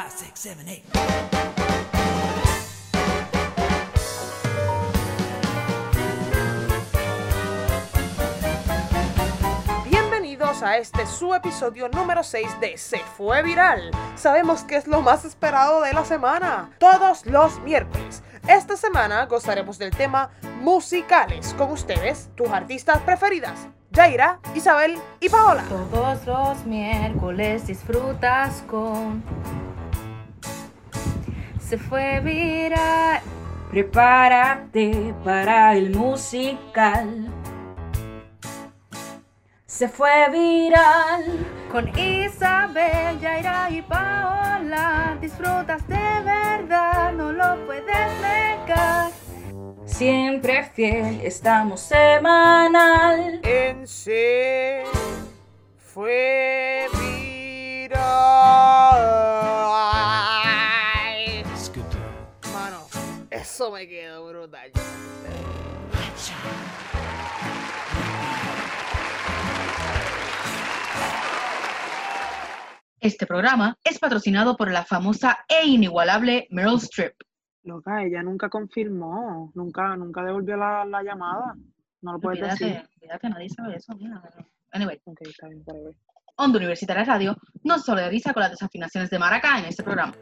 five, six, seven, eight. Bienvenidos a este su episodio número 6 de Se Fue Viral. Sabemos que es lo más esperado de la semana, todos los miércoles. Esta semana gozaremos del tema musicales con ustedes, tus artistas preferidas, Jaira, Isabel y Paola. Todos los miércoles disfrutas con. Se fue viral. Prepárate para el musical. Se fue viral. Con Isabel, Jaira y Paola. Disfrutas de verdad, no lo puedes negar. Siempre fiel, estamos semanal. En Se Fue Viral. Eso me quedó brutal. Este programa es patrocinado por la famosa e inigualable Meryl Streep. Loca, ella nunca confirmó, nunca, nunca devolvió la, la llamada. No lo puedes decir. Olvídate, olvídate, nadie sabe eso. Mira. Anyway, Ok, está bien. Onda Universitaria Radio no se solidariza con las desafinaciones de Maracá en este programa.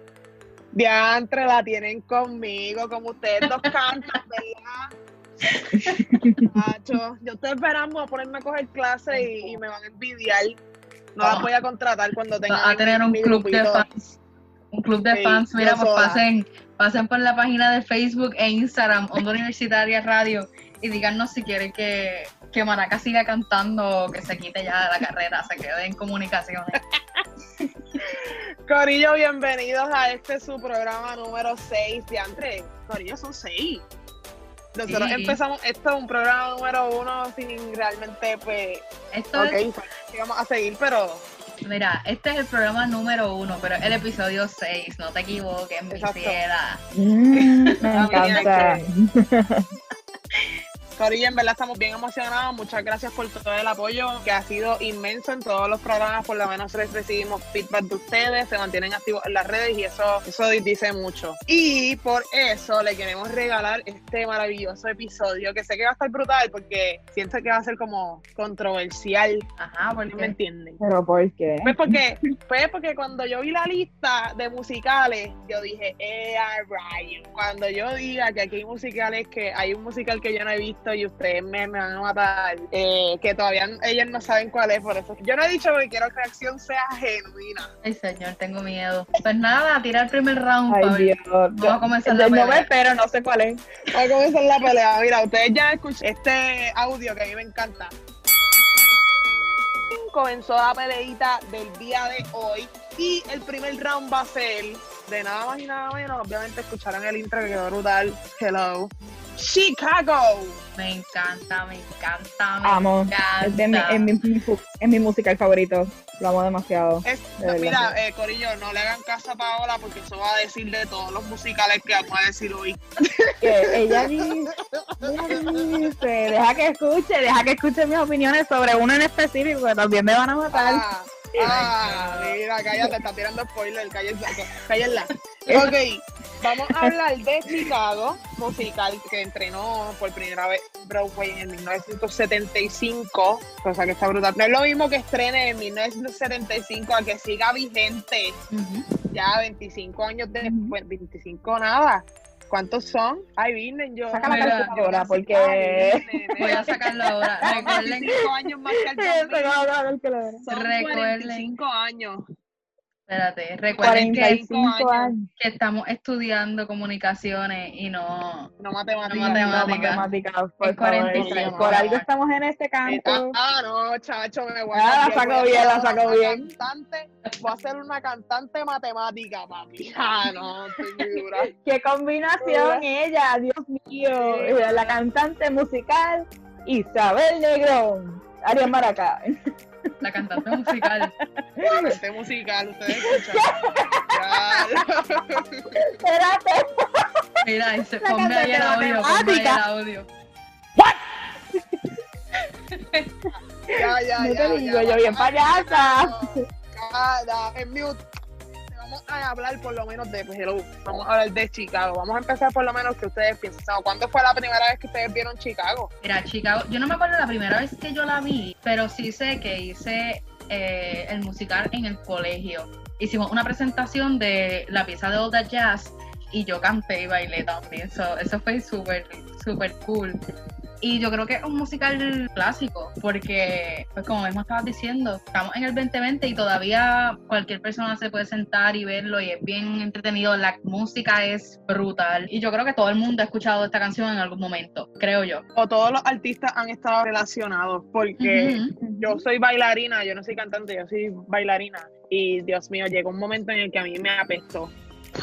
Diantre, la tienen conmigo, como ustedes dos cantan, ¿verdad? Macho, yo estoy esperando a ponerme a coger clase y, y me van a envidiar. No las Oh. voy a contratar cuando tengan Va a tener un club de fans. Un club de Sí, fans. Mira, pues sola. pasen, pasen por la página de Facebook e Instagram, Onda Universitaria Radio, y díganos si quieren que, que Maracá siga cantando o que se quite ya de la carrera, se quede en comunicaciones. Corillo, bienvenidos a este su programa número 6. Diantre, Corillo, son 6. Nosotros Sí. empezamos, esto es un programa número uno sin realmente, pues, Esto es ok, sí vamos a seguir, pero Mira, este es el programa número uno, pero el episodio 6, no te equivoques, mi ciela. Mm, me encanta. Corillo, en verdad estamos bien emocionados. Muchas gracias por todo el apoyo que ha sido inmenso en todos los programas. Por lo menos les recibimos feedback de ustedes, se mantienen activos en las redes y eso, eso dice mucho. Y por eso le queremos regalar este maravilloso episodio que sé que va a estar brutal porque siento que va a ser como controversial. Ajá, ¿No me porque entienden? Pero ¿por qué? Pues porque, pues porque cuando yo vi la lista de musicales, yo dije, eh, rayo. Cuando yo diga que aquí hay musicales, que hay un musical que yo no he visto y ustedes me, me van a matar, eh, que todavía ellos no saben cuál es, por eso. Yo no he dicho que quiero que la acción sea genuina. Ay, señor, tengo miedo. Pues nada, tira el primer round. Ay. Dios. Vamos a comenzar la no me pelea. espero, no sé cuál es. Va a comenzar la pelea. Mira, ustedes ya escuchan este audio que a mí me encanta. Comenzó la peleita del día de hoy y el primer round va a ser de nada más y nada menos. Obviamente escucharon el intro que quedó brutal. Hello. Chicago. Me encanta, me encanta, me Amo. encanta. Es, de mi, es, mi, es mi musical favorito. Lo amo demasiado. Es- De verdad. mira, eh, Corillo, no le hagan caso a Paola porque eso va a decir de todos los musicales que vamos a decir hoy. Ella dice, ella dice, deja que escuche, deja que escuche mis opiniones sobre uno en específico, que también me van a matar. Ah, ah, mira, cállate, está tirando spoiler, cállenla. cállenla. Ok, vamos a hablar de Chicago, musical que entrenó por primera vez Broadway en el 1975, cosa que está brutal. No es lo mismo que estrene en 1975 a que siga vigente ya 25 años después, 25 nada. ¿Cuántos son? Ay, Virgen, yo. Saca la calculadora, porque... Voy a sacarlo ahora. Recuerden, 25 años más que el Saca 2000. la calculadora. Son Recuerden. 45 años. Espérate, recuerden que, 45 años. años. que estamos estudiando comunicaciones y no. No matemáticas. No No, matemáticas, por Es favor. 45, Por algo estamos en este campo. Ah, no, chacho, me voy Ah, a la sacó bien, la sacó bien. Cantante, voy a ser una cantante matemática, papi. Ah, no. ¡Qué combinación ella! ¡Dios mío! La cantante musical Isabel Negrón. Arias Maracá. La cantante musical. Cantante musical, ustedes escuchan. Ya. Espérate. Mira, y se La ponme ahí el audio, ponme ahí el audio. Ya, ya, No ya. te digo, ya, yo bien ya, payasa. ya, ya, en mute. Vamos a hablar por lo menos de, pues, hello, vamos a hablar de Chicago. Vamos a empezar por lo menos que ustedes piensan. ¿Cuándo fue la primera vez que ustedes vieron Chicago? Mira, Chicago, yo no me acuerdo la primera vez que yo la vi, pero sí sé que hice eh, el musical en el colegio. Hicimos una presentación de la pieza de That Jazz y yo canté y bailé también. So, eso fue súper, súper cool. Y yo creo que es un musical clásico, porque, pues como mismo estabas diciendo, estamos en el 2020 y todavía cualquier persona se puede sentar y verlo y es bien entretenido. La música es brutal. Y yo creo que todo el mundo ha escuchado esta canción en algún momento, creo yo. O todos los artistas han estado relacionados, porque yo soy bailarina, yo no soy cantante, yo soy bailarina. Y Dios mío, llegó un momento en el que a mí me apestó.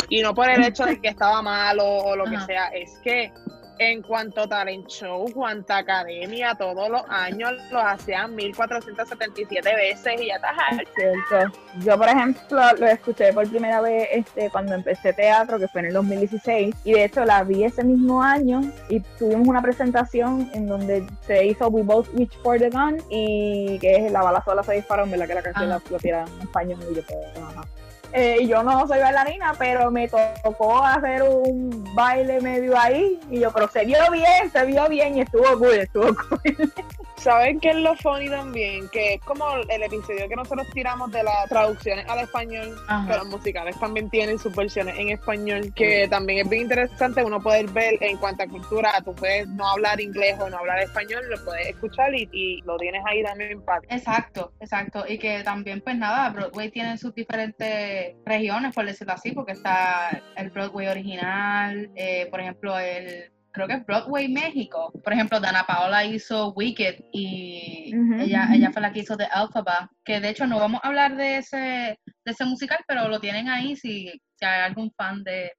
Y no por el hecho de que estaba malo o lo que sea, es que en cuanto a talent show, cuanta academia, todos los años los hacían 1477 veces y ya estás harta. Cierto. Yo, por ejemplo, lo escuché por primera vez este, cuando empecé teatro, que fue en el 2016, y de hecho la vi ese mismo año y tuvimos una presentación en donde se hizo We Both Reach for the Gun y que es la bala sola se disparó, en verdad que la canción Ah. la lo tiran en español y yo pues. Eh, yo no soy bailarina, pero me tocó hacer un baile medio ahí y yo, pero se vio bien, se vio bien y estuvo cool, estuvo cool. ¿Saben qué es lo funny también? Que es como el episodio que nosotros tiramos de las traducciones al español, Ajá. que los musicales también tienen sus versiones en español, que también es bien interesante uno poder ver en cuanto a cultura, tú puedes no hablar inglés o no hablar español, lo puedes escuchar y, y lo tienes ahí también para ti. Exacto, exacto. Y que también, pues nada, Broadway tiene sus diferentes regiones, por decirlo así, porque está el Broadway original, eh, por ejemplo, el creo que es Broadway México. Por ejemplo, Dana Paola hizo Wicked y ella, ella fue la que hizo The Alphabet, que de hecho no vamos a hablar de ese, de ese musical, pero lo tienen ahí si, si hay algún fan de,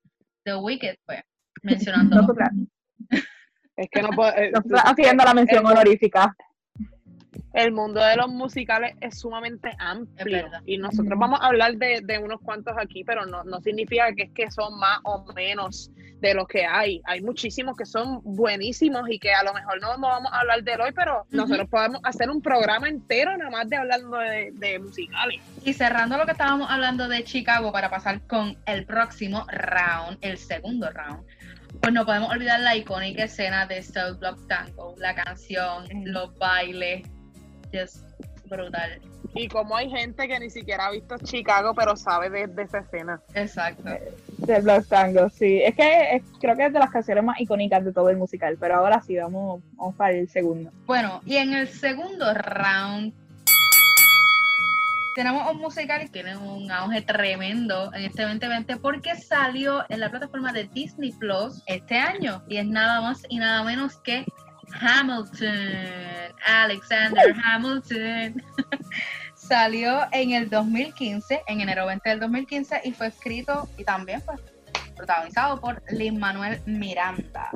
de Wicked, pues mencionándolo. Nosotras, Es que no puedo... eh, nosotras haciendo la mención el- honorífica. El mundo de los musicales es sumamente amplio y nosotros vamos a hablar de, de unos cuantos aquí, pero no, no significa que es que son más o menos de los que hay. Hay muchísimos que son buenísimos y que a lo mejor no, no vamos a hablar de él hoy, pero nosotros podemos hacer un programa entero nada más de hablando de, de musicales. Y cerrando lo que estábamos hablando de Chicago para pasar con el próximo round, el segundo round, pues no podemos olvidar la icónica escena de South Block Tango, la canción, Mm. los bailes, just brutal. Y como hay gente que ni siquiera ha visto Chicago, pero sabe de, de esa escena. Exacto. Del Black Tango, sí. Es que es- creo que es de las canciones más icónicas de todo el musical, pero ahora sí, vamos, vamos para el segundo. Bueno, y en el segundo round tenemos un musical que tiene un auge tremendo en este 2020 porque salió en la plataforma de Disney Plus este año y es nada más y nada menos que Hamilton, Alexander Hamilton. salió en el 2015, en enero 20 del 2015 y fue escrito y también fue protagonizado por Lin Manuel Miranda.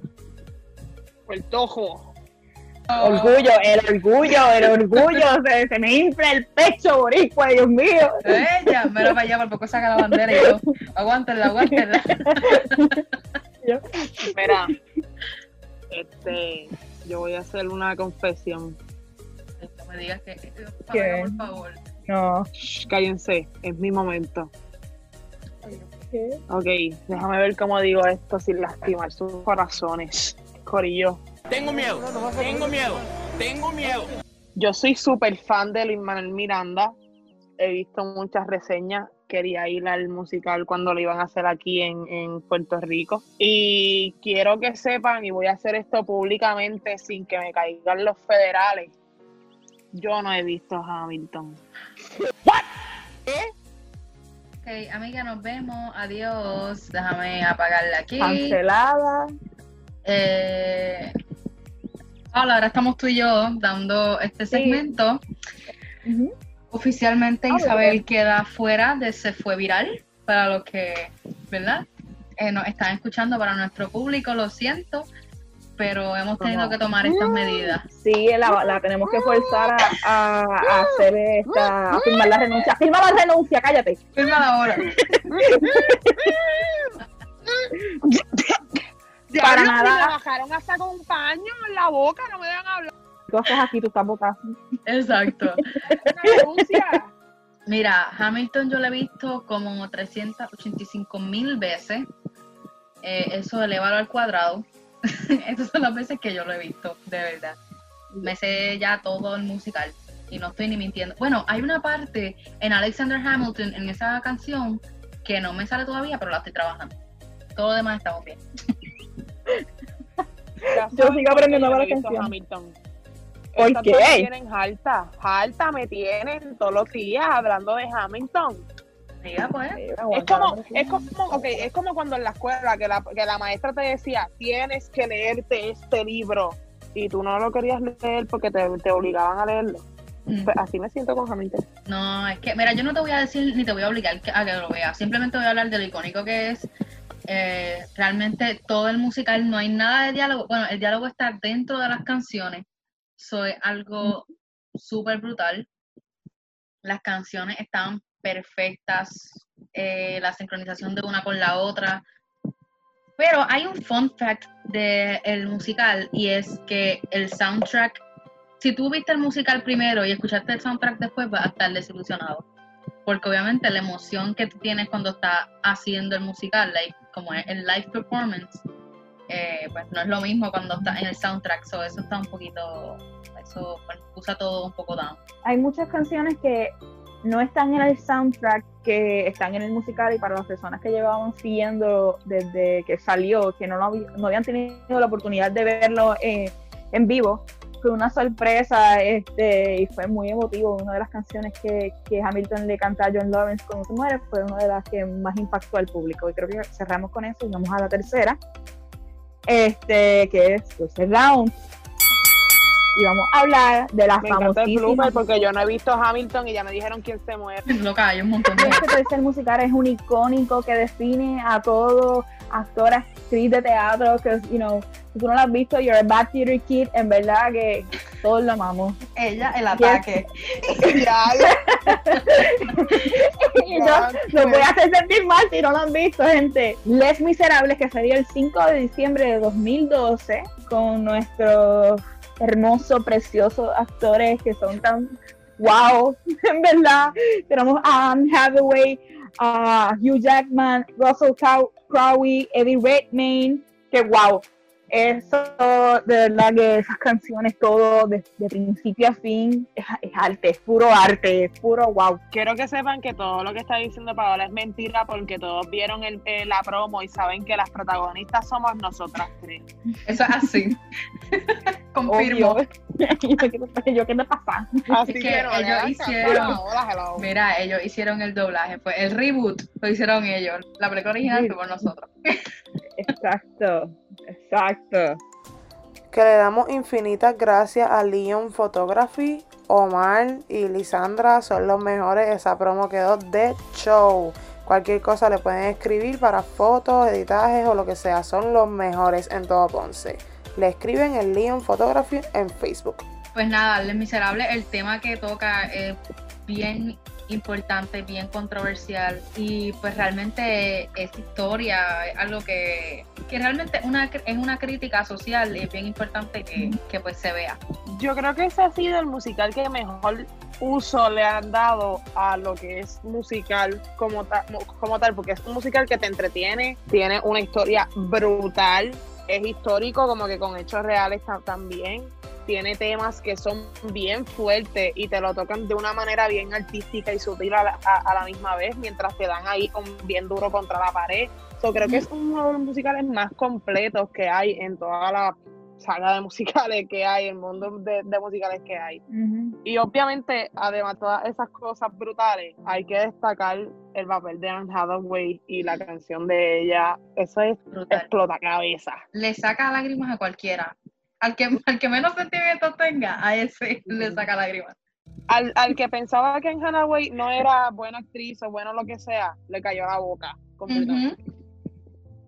Puerto Rico. Orgullo, el orgullo, el orgullo, se, se me infla el pecho, boricua, Dios mío. Ella, mira para allá, por poco saca la bandera y yo, aguántenla, aguántenla. Mira, este, yo voy a hacer una confesión. No me digas que, ¿Qué? por favor. No. Shh, cállense, es mi momento. ¿Qué? Ok, déjame ver cómo digo esto sin lastimar sus corazones. Corillo. Tengo miedo, tengo miedo, tengo miedo. Yo soy súper fan de Luis Manuel Miranda. He visto muchas reseñas. Quería ir al musical cuando lo iban a hacer aquí en, en Puerto Rico. Y quiero que sepan, y voy a hacer esto públicamente sin que me caigan los federales. Yo no he visto Hamilton. Ok, amiga, nos vemos. Adiós. Déjame apagarla aquí. Cancelada. Eh, hola, ahora estamos tú y yo dando este Sí. segmento. Ujú. Oficialmente Ah, Isabel queda fuera de Se Fue Viral. Para los que, ¿verdad? Eh, nos están escuchando para nuestro público, lo siento. Pero hemos tenido que tomar estas medidas. Sí, la, la tenemos que forzar a, a- a hacer esta, a firmar la renuncia. Firma la renuncia, cállate. Firma ahora. Para nada. Me bajaron hasta con paño en la boca, no me dejan hablar. Tú haces aquí, tú estás botada. Exacto. Mira, Hamilton yo lo he visto como 385 mil veces. Eh, eso elevado al cuadrado. Esas son las veces que yo lo he visto, de verdad. Me sé ya todo el musical y no estoy ni mintiendo. Bueno, hay una parte en Alexander Hamilton, en esa canción, que no me sale todavía, pero la estoy trabajando. Todo lo demás estamos bien. Yo sigo aprendiendo para la canción. Hamilton. ¿Por Estas qué? dos me tienen alta, alta me tienen todos los días hablando de Hamilton. Mira, pues. Es como, es como, okay, es como cuando en la escuela que la, que la maestra te decía, tienes que leerte este libro y tú no lo querías leer porque te, te obligaban a leerlo. Mm. Pues así me siento con Hamilton. No, es que, mira, yo no te voy a decir ni te voy a obligar a que lo veas. Simplemente voy a hablar de lo icónico que es. Eh, realmente todo el musical, no hay nada de diálogo. Bueno, el diálogo está dentro de las canciones. Eso es algo súper brutal. Las canciones están perfectas. eh, la sincronización de una con la otra. Pero hay un fun fact del musical y es que el soundtrack si tú viste el musical primero y escuchaste el soundtrack después, vas a estar desilusionado. Porque obviamente la emoción que tú tienes cuando estás haciendo el musical, like, como es el live performance, eh, pues no es lo mismo cuando estás en el soundtrack. So eso está un poquito, eso pues, usa todo un poco down. Hay muchas canciones que no están en el soundtrack, que están en el musical y para las personas que llevaban siguiendo desde que salió, que no, lo no habían tenido la oportunidad de verlo eh, en vivo, fue una sorpresa este, y fue muy emotivo. Una de las canciones que, que Hamilton le canta a John Lawrence cuando se muere fue una de las que más impactó al público. Y creo que cerramos con eso y vamos a la tercera, este, que es Twisted Round. Y vamos a hablar de la Me encanta el porque yo no he visto Hamilton y ya me dijeron quién se muere. Loca, hay un montón de este tercer musical es un icónico que define a todo actor, actriz de teatro, que, you know, si tú no lo has visto, you're a bad theater kid, en verdad que todos lo amamos. Ella, el ataque. Y yo los voy a hacer sentir mal si no lo han visto, gente. Les Miserables, que salió el 5 de diciembre de 2012, con nuestros hermosos, preciosos actores que son tan wow, en verdad. Tenemos a Anne Hathaway, a Hugh Jackman, Russell Crow- Crowe, Eddie Redmayne, que wow. Eso, de verdad que esas canciones, todo de, de principio a fin, es, es arte, es puro arte, es puro wow. quiero que sepan que todo lo que está diciendo Paola es mentira porque todos vieron el, eh, la promo y saben que las protagonistas somos nosotras tres. Eso es así. Confirmo. Obvio. yo, ¿qué, yo, ¿qué te pasa? Así que que no ellos hagan hicieron-. Hola, hello. Mira, ellos hicieron el doblaje, fue el reboot, lo hicieron ellos. La película original fue por nosotros. Exacto, exacto. que le damos infinitas gracias a Leon Photography, Omar y Lisandra son los mejores. Esa promo quedó de show. Cualquier cosa le pueden escribir para fotos, editajes o lo que sea. Son los mejores en todo Ponce. Le escriben en Leon Photography en Facebook. Pues nada, Les Miserables, el tema que toca es bien importante, bien controversial y pues realmente es historia, algo que, que realmente una, es una crítica social y es bien importante que, que pues se vea. Yo creo que ese ha sido el musical que mejor uso le han dado a lo que es musical como, ta- como tal, porque es un musical que te entretiene, tiene una historia brutal, es histórico como que con hechos reales ta- también, tiene temas que son bien fuertes y te lo tocan de una manera bien artística y sutil a la, a- a la misma vez, mientras te dan ahí con, bien duro contra la pared. So, creo que es uno de los musicales más completos que hay en toda la saga de musicales que hay, el mundo de, de musicales que hay. Y obviamente, además de todas esas cosas brutales, hay que destacar el papel de Anne Hathaway y la canción de ella. Eso es Brutal. explota cabeza. Le saca lágrimas a cualquiera. Al que, al que menos sentimientos tenga, a ese le saca lágrimas. Al, al que pensaba que Anne Hathaway no era buena actriz o bueno lo que sea, le cayó la boca. completamente.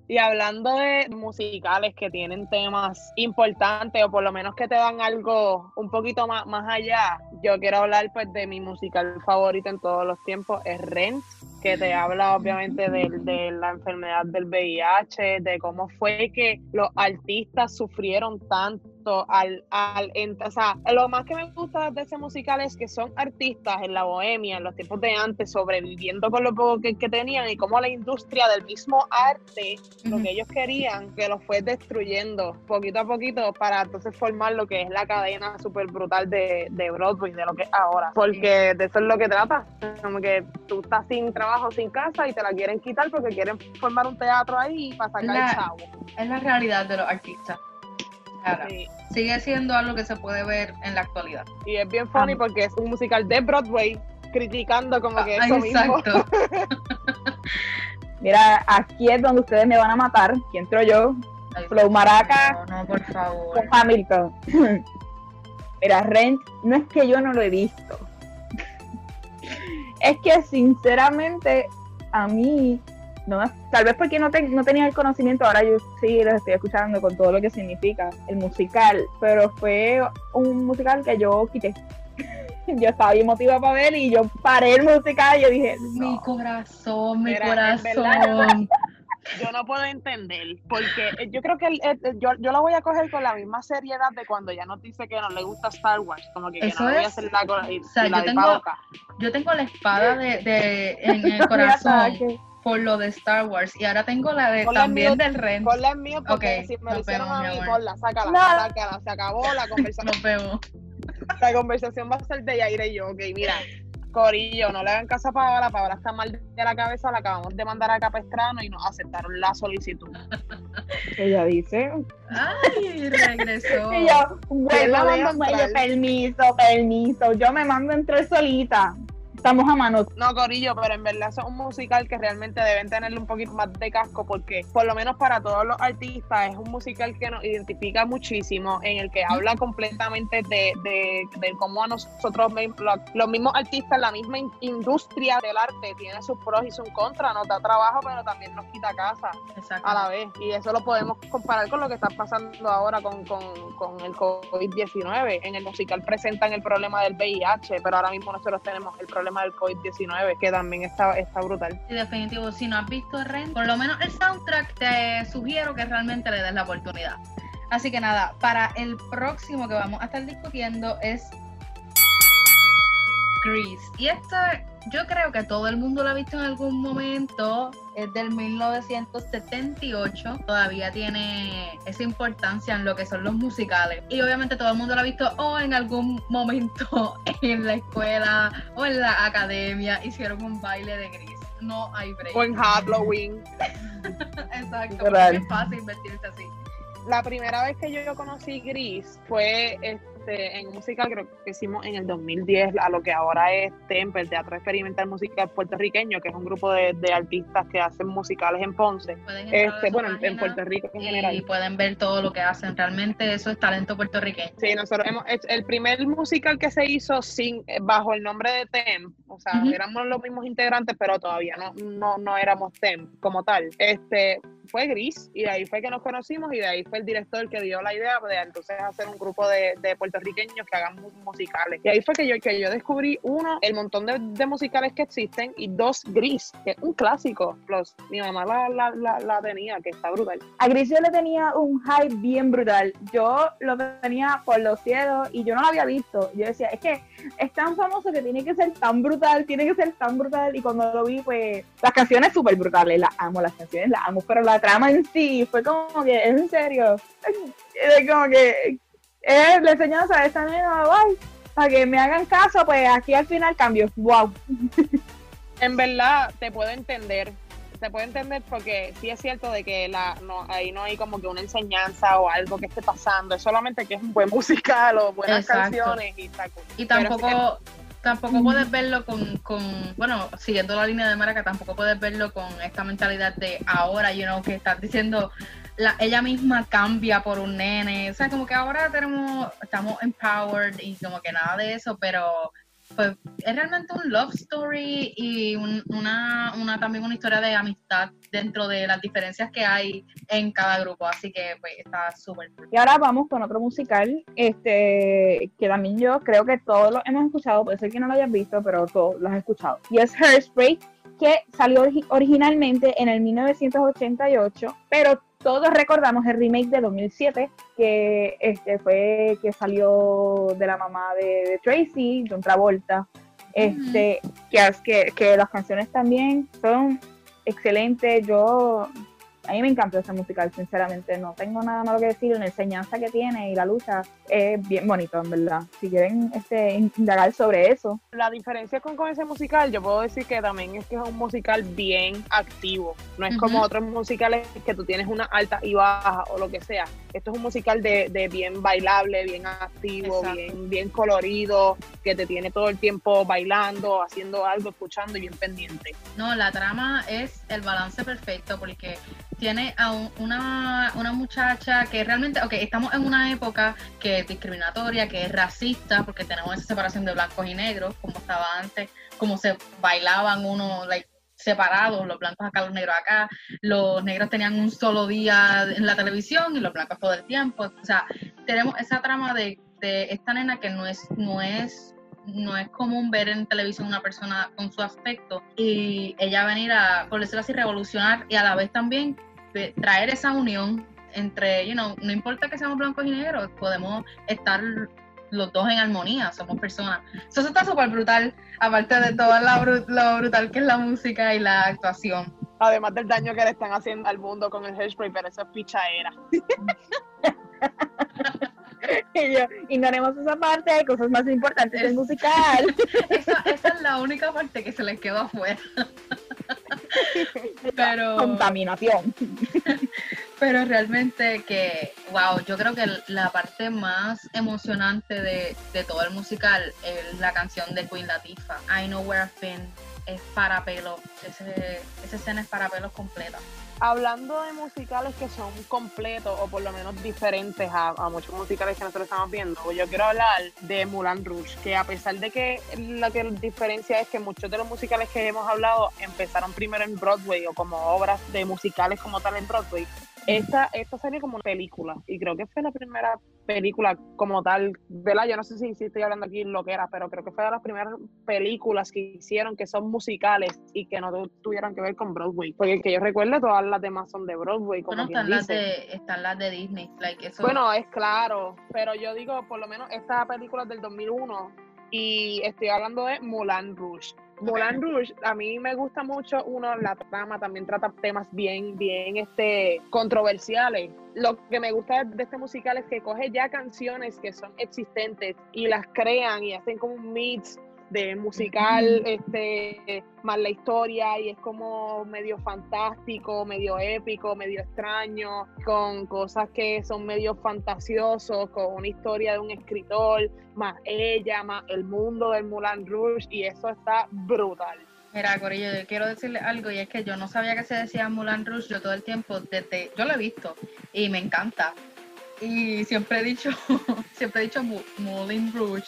Y hablando de musicales que tienen temas importantes o por lo menos que te dan algo un poquito más, más allá, yo quiero hablar pues de mi musical favorito en todos los tiempos, es Rent, que te habla obviamente del- de, la enfermedad del VIH, de cómo fue que los artistas sufrieron tanto producto al, al ent- o sea, lo más que me gusta de ese musical es que son artistas en la bohemia, en los tiempos de antes, sobreviviendo con lo poco que, que tenían y cómo la industria del mismo arte, lo Ujú. que ellos querían, que los fue destruyendo poquito a poquito para entonces formar lo que es la cadena súper brutal de, de Broadway, de lo que es ahora. Porque de eso es lo que trata. Como que tú estás sin trabajo, sin casa y te la quieren quitar porque quieren formar un teatro ahí para sacar La- chavo. Es la realidad de los artistas. Sí. Sigue siendo algo que se puede ver en la actualidad. Y es bien funny Ah. porque es un musical de Broadway criticando como que Ah, eso mismo. Exacto. Mira, aquí es donde ustedes me van a matar. ¿Quién entro yo? Ay, Flow Maraca. No, no, por favor. con Hamilton. Mira, Rent, no es que yo no lo he visto. es que sinceramente a mí, no, tal vez porque no, te- no tenía el conocimiento, ahora yo sí los estoy escuchando con todo lo que significa el musical, pero fue un musical que yo quité. yo estaba bien motivada para ver y yo paré el musical y yo dije, Mi corazón, mi corazón. Yo no puedo entender porque eh, yo creo que el- el- yo, yo lo voy a coger con la misma seriedad de cuando ya nos dice que no le gusta Star Wars, como que, que Eso no voy a hacer la, y, sea, y la yo de tengo-. Yo tengo la espada de, de- en el corazón. Por lo de Star Wars y ahora tengo la de también del Ren. Ponla en mío porque Ok, si me lo hicieron vemos, a mí, ponla, sácala, No. sácala, se acabó la conversación. Nos vemos. la conversación va a ser de Yaira y yo, ok, mira, Corillo, no le hagan caso a Paola, Paola está mal de la cabeza, la acabamos de mandar a Capestrano y nos aceptaron la solicitud. Ella dice, Ay, regresó. y yo, ¿Quién la bueno, manda a bueno, entrar? permiso, permiso, yo me mando a entrar solita. Estamos a mano. No, Corillo, pero en verdad es un musical que realmente deben tenerle un poquito más de casco porque, por lo menos para todos los artistas, es un musical que nos identifica muchísimo, en el que habla completamente de, de, de cómo a nosotros, mismos, los, mismos artistas, la misma in- industria del arte tiene sus pros y sus contras, nos da trabajo, pero también nos quita casa Exacto. a la vez. Y eso lo podemos comparar con lo que está pasando ahora con, con, con el COVID-19. En el musical presentan el problema del VIH, pero ahora mismo nosotros tenemos el problema del COVID-19, que también está, está brutal. Y definitivo, si no has visto Ren, por lo menos el soundtrack te sugiero que realmente le des la oportunidad. Así que nada, para el próximo que vamos a estar discutiendo es Grease. Y esto yo creo que todo el mundo lo ha visto en algún momento. Es del 1978. Todavía tiene esa importancia en lo que son los musicales. Y obviamente todo el mundo lo ha visto o en algún momento en la escuela o en la academia. Hicieron un baile de Grease. No hay break. O en Halloween. Exacto. Es fácil vestirse así. La primera vez que yo conocí Gris fue este, en un musical, creo que hicimos en el 2010, a lo que ahora es TEMP, el Teatro Experimental Musical Puertorriqueño, que es un grupo de, de artistas que hacen musicales en Ponce. Este, bueno, en- Puerto Rico en Y general. pueden ver todo lo que hacen. Realmente eso es talento puertorriqueño. Sí, nosotros hemos hecho el primer musical que se hizo sin eh, bajo el nombre de TEM, o sea, éramos los mismos integrantes, pero todavía no, no, no éramos TEM como tal. Este fue Gris y de ahí fue que nos conocimos y de ahí fue el director que dio la idea de entonces hacer un grupo de, de puertorriqueños que hagan mu- musicales. Y ahí fue que yo, que yo descubrí, uno, el montón de, de musicales que existen y dos, Gris, que es un clásico. Plus, mi mamá la, la, la, la tenía, que está brutal. A Grisio le tenía un hype bien brutal. Yo lo tenía por los cielos y yo no lo había visto. Yo decía, es que es tan famoso que tiene que ser tan brutal, tiene que ser tan brutal. Y cuando lo vi, pues, las canciones súper brutales, las amo, las canciones las amo, pero la trama en sí fue como que, es en serio, es como que es la enseñanza de esta nena, guay, para que me hagan caso, pues aquí al final cambio, wow. En verdad, te puedo entender. Te puedo entender porque sí es cierto de que la, no, ahí no hay como que una enseñanza o algo que esté pasando. Es solamente que es un buen musical o buenas Exacto. canciones y cool. Y Pero tampoco, puedes verlo con, con, bueno, siguiendo la línea de Maraca, tampoco puedes verlo con esta mentalidad de ahora, you know, que estás diciendo, la, ella misma cambia por un nene. O sea, como que ahora tenemos, estamos empowered y como que nada de eso, pero pues es realmente un love story y un- una, una también una historia de amistad dentro de las diferencias que hay en cada grupo. Así que pues está súper. Y ahora vamos con otro musical, este, que también yo creo que todos lo hemos escuchado, puede ser que no lo hayas visto, pero todos lo has escuchado. Y es Hairspray, que salió origi- originalmente en el 1988, pero todos recordamos el remake de 2007 que este fue que salió de la mamá de, de Tracy, John Travolta. Este, que, que, que las canciones también son excelentes. Yo a mí me encantó ese musical, sinceramente. No tengo nada malo que decir. La enseñanza que tiene y la lucha es bien bonito, en verdad. Si quieren este, indagar sobre eso. La diferencia con, con ese musical, yo puedo decir que también es que es un musical bien activo. No es como otros musicales que tú tienes una alta y baja o lo que sea. Esto es un musical de, de bien bailable, bien activo, bien, bien colorido, que te tiene todo el tiempo bailando, haciendo algo, escuchando y bien pendiente. No, la trama es el balance perfecto porque tiene a una, una muchacha que realmente, ok, estamos en una época que es discriminatoria, que es racista, porque tenemos esa separación de blancos y negros, como estaba antes, como se bailaban uno, like, separados, los blancos acá, los negros acá, los negros tenían un solo día en la televisión y los blancos todo el tiempo, o sea, tenemos esa trama de, de esta nena que no es, no es no es común ver en televisión una persona con su aspecto y ella venir a, por decirlo así, revolucionar y a la vez también traer esa unión entre, you know, no importa que seamos blancos y negros, podemos estar los dos en armonía, somos personas. Eso está súper brutal, aparte de todo lo brutal que es la música y la actuación. Además del daño que le están haciendo al mundo con el hairspray, pero eso es pichadera. y yo, ignoremos esa parte, hay cosas más importantes del musical. esa, esa es la única parte que se les quedó afuera. Pero contaminación. pero realmente que, wow, yo creo que la parte más emocionante de, de todo el musical es la canción de Queen Latifah, I Know Where I've Been, es para pelo, ese, esa escena es para pelos completa. Hablando de musicales que son completos o por lo menos diferentes a, a, muchos musicales que nosotros estamos viendo, yo quiero hablar de Mulan Rouge, que a pesar de que la que diferencia es que muchos de los musicales que hemos hablado empezaron primero en Broadway o como obras de musicales como tal en Broadway, esta, esta serie como una película y creo que fue la primera película como tal, ¿verdad? Yo no sé si, si, estoy hablando aquí lo que era, pero creo que fue de las primeras películas que hicieron que son musicales y que no tuvieran que ver con Broadway. Porque que yo recuerdo, todas las demás son de Broadway. Como bueno, están las, de, están las de Disney. Like eso. Bueno, es claro, pero yo digo, por lo menos esta película es del 2001 y estoy hablando de Mulan Rouge. Moulin Rouge, a mí me gusta mucho, uno, la trama también trata temas bien, bien este, controversiales. Lo que me gusta de este musical es que coge ya canciones que son existentes y las crean y hacen como un mix de musical, este, más la historia, y es como medio fantástico, medio épico, medio extraño, con cosas que son medio fantasiosos, con una historia de un escritor, más ella, más el mundo del Mulan Rouge, y eso está brutal. Mira, Corillo, yo quiero decirle algo y es que yo no sabía que se decía Mulan Rouge yo todo el tiempo, desde, yo lo he visto y me encanta. Y siempre he dicho, siempre he dicho Moulin Rouge.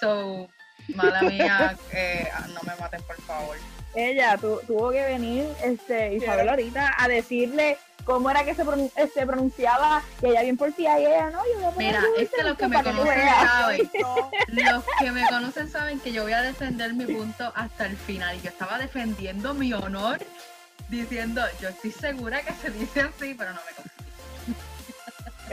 So, Mala mía, eh, no me maten, por favor. Ella tuvo que venir, este, Isabel ahorita, a decirle cómo era que se este, pronunciaba, que ella bien por ti, y ella, no, yo Mira, es que los que me conocen saben, los que me conocen saben que yo voy a defender mi punto hasta el final, y yo estaba defendiendo mi honor, diciendo, yo estoy segura que se dice así, pero no me conocen.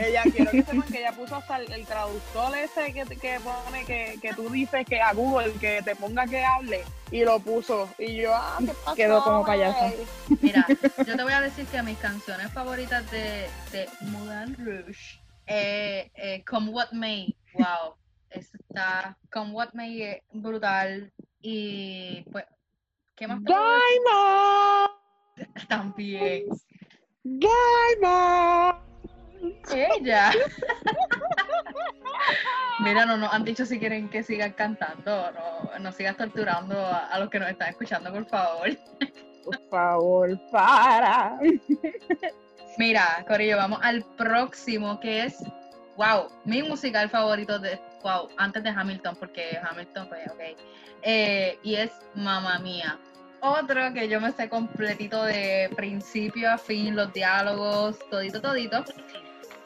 Ella, quiero que sepan que ella puso hasta el, traductor ese que, que pone que, que, tú dices que a Google que te ponga que hable y lo puso. Y yo, ah, ¿qué pasó? Quedó como payaso. Mira, yo te voy a decir que mis canciones favoritas de, de Moulin Rouge, eh, eh, Come What May, wow, está Come What May es brutal. Y pues, ¿qué más? Diamond. También. Diamond. Ella. Mira, no nos han dicho si quieren que sigan cantando, no, no sigas torturando a, los que nos están escuchando, por favor. Por favor, para. Mira, Corillo, vamos al próximo que es, wow, mi musical favorito de, wow, antes de Hamilton, porque Hamilton, pues, ok. Eh, y es Mamma Mía. Otro que yo me sé completito de principio a fin, los diálogos, todito, todito.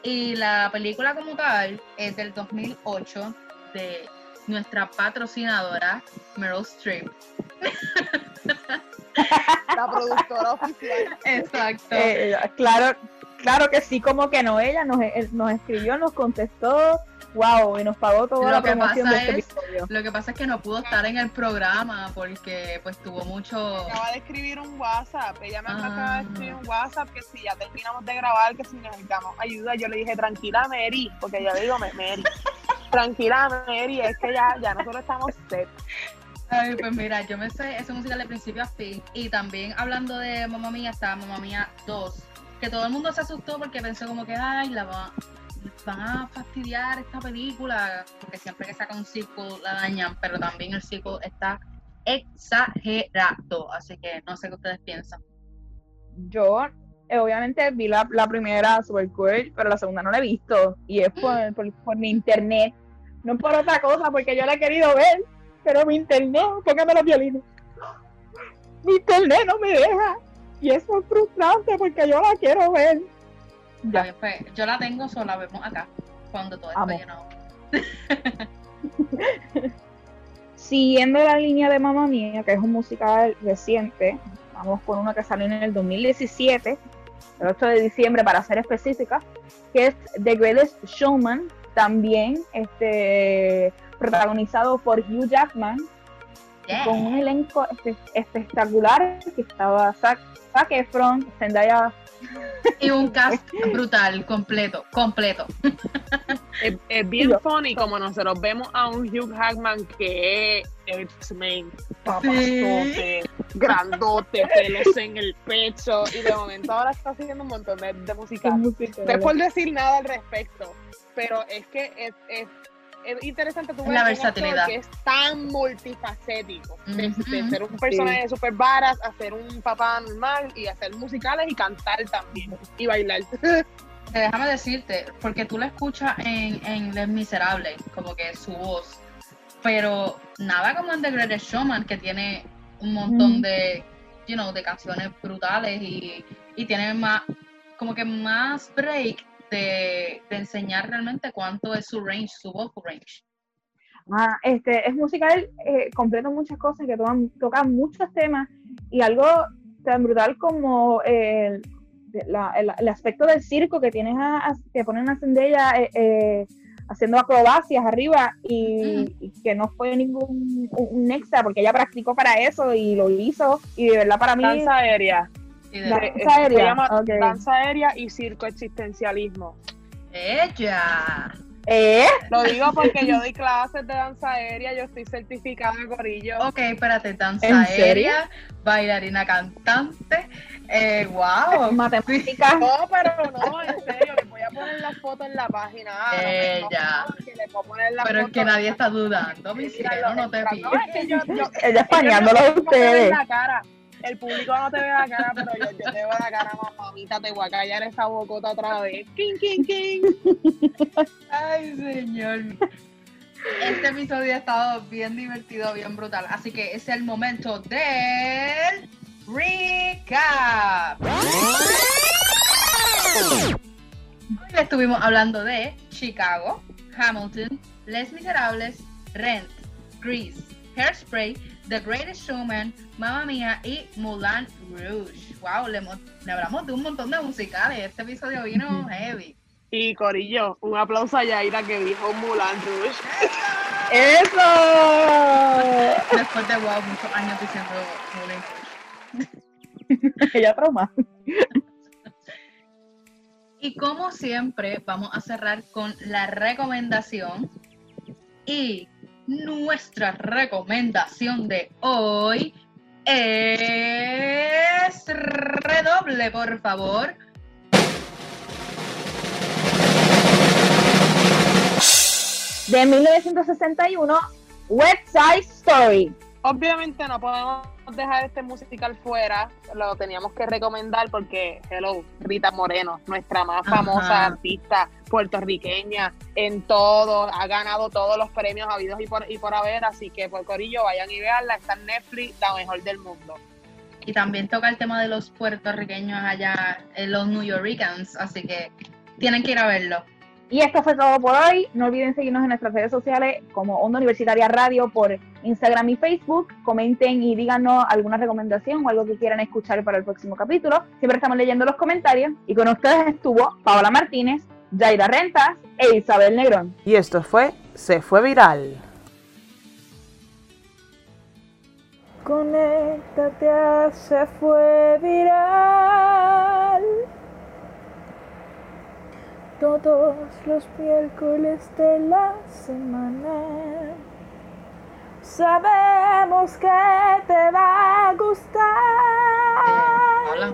Y la película como tal es del 2008 de nuestra patrocinadora Meryl Streep. La productora oficial. Exacto. Eh, claro, claro que sí, como que no. Ella nos, eh, nos escribió, nos contestó, wow, y nos pagó toda Lo la que promoción pasa de este es- episodio. Lo que pasa es que no pudo estar en el programa porque pues tuvo mucho... Acaba de escribir un WhatsApp. Ella me Ah. acaba de escribir un WhatsApp que si ya terminamos de grabar, que si necesitamos ayuda, yo le dije, tranquila Mary, porque yo le digo "Me- Mary. Tranquila Mary, es que ya, ya nosotros estamos set. Ay, pues mira, yo me sé ese musical de principio a fin. Y también hablando de Mamma Mía, está Mamma Mía 2. Que todo el mundo se asustó porque pensó como que, ay, la va- van a fastidiar esta película. Porque siempre que saca un sequel la dañan, pero también el sequel está exagerado. Así que no sé qué ustedes piensan. Yo, eh, obviamente, vi la, la primera super cool, pero la segunda no la he visto. Y es por, por, por mi internet. No por otra cosa, porque yo la he querido ver. Pero mi internet, póngame los violines. Mi internet no me deja. Y eso es frustrante porque yo la quiero ver. Ya. pues, yo la tengo, solo la vemos acá. Cuando todo esté llenado. Siguiendo la línea de Mamma Mía, que es un musical reciente, vamos con una que salió en el 2017, el 8 de diciembre para ser específica, que es The Greatest Showman, también este, protagonizado por Hugh Jackman, Yeah. con un elenco espe- espectacular que estaba Zac, Zac Efron, Zendaya, Y un cast brutal, completo, completo. Es, es bien Yo. funny como nosotros vemos a un Hugh Hackman que es X-Men, papazote, grandote, pelos en el pecho, y de momento ahora está haciendo un montón de, de música. No es por decir nada al respecto, pero es que es, es, es interesante tu La versatilidad. que es tan multifacético. De ser un personaje super varas, a ser un papá normal y hacer musicales y cantar también. Y bailar. Eh, Déjame decirte, porque tú la escuchas en, en Les Miserables, como que su voz, pero nada como en The Greatest Showman, que tiene un montón Mm. de, you know, de canciones brutales y, y tiene más, como que más break de, de enseñar realmente cuánto es su range, su vocal range. Ah, este, es musical eh, completo muchas cosas que tocan, tocan muchos temas y algo tan brutal como el, la- el- el aspecto del circo que tienes a, a- que ponen a Zendaya eh, eh, haciendo acrobacias arriba y, y que no fue ningún un, un extra porque ella practicó para eso y lo hizo y de verdad para mí Danza aérea. De Danza Se aérea, llama ok. danza aérea y circo existencialismo. ella. ¿Eh? Lo digo porque yo doy clases de danza aérea, yo estoy certificada Corillo. Ok, espérate, danza ¿En serio? aérea, bailarina cantante, eh, wow. matemáticas No, pero no, en serio, les voy a poner la foto en la página. No no, Ella. no, que les voy a poner la Pero es que nadie está dudando, mi cielo, lo- no te no, piques. es que yo, yo, ella españándolo a no ustedes la cara. El público no te ve la cara, pero yo, yo te veo la cara, mamita, te voy a callar esa bocota otra vez. King, king, king. Ay, señor. Este episodio ha estado bien divertido, bien brutal. Así que es el momento del recap. Hoy estuvimos hablando de Chicago, Hamilton, Les Miserables, Rent, Grease, Hairspray, The Greatest Showman, Mamma Mía y Moulin Rouge. Wow, le hablamos de un montón de musicales. Este episodio vino heavy. Y Corillo, un aplauso a Yaira que dijo Mulan Rouge. eso Después de wow, muchos años diciendo Moulin Rouge. ella trauma Y como siempre, vamos a cerrar con la recomendación. Y nuestra recomendación de hoy es redoble, por favor. de 1961 West Side Story Obviamente no podemos dejar este musical fuera, lo teníamos que recomendar porque, hello, Rita Moreno, nuestra más Ajá. famosa artista puertorriqueña en todo, ha ganado todos los premios habidos y por, y por haber, así que por Corillo vayan y veanla, está en Netflix, la mejor del mundo. Y también toca el tema de los puertorriqueños allá, eh, los New Yorkers, así que tienen que ir a verlo. Y esto fue todo por hoy. No olviden seguirnos en nuestras redes sociales como Onda Universitaria Radio por Instagram y Facebook. Comenten y díganos alguna recomendación o algo que quieran escuchar para el próximo capítulo. Siempre estamos leyendo los comentarios. Y con ustedes estuvo Paola Martínez, Jaira Rentas e Isabel Negrón. Y esto fue Se fue viral. Conéctate a Se fue viral. Todos los miércoles de la semana. Sabemos que te va a gustar. Paula,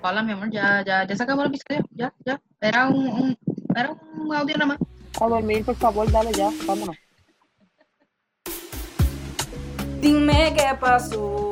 Paula, mi amor, ya, ya, ya se acabó el episodio, ya, ya. Era un, un- era un audio nada más. A dormir, por favor, dale ya, vámonos. Dime qué pasó.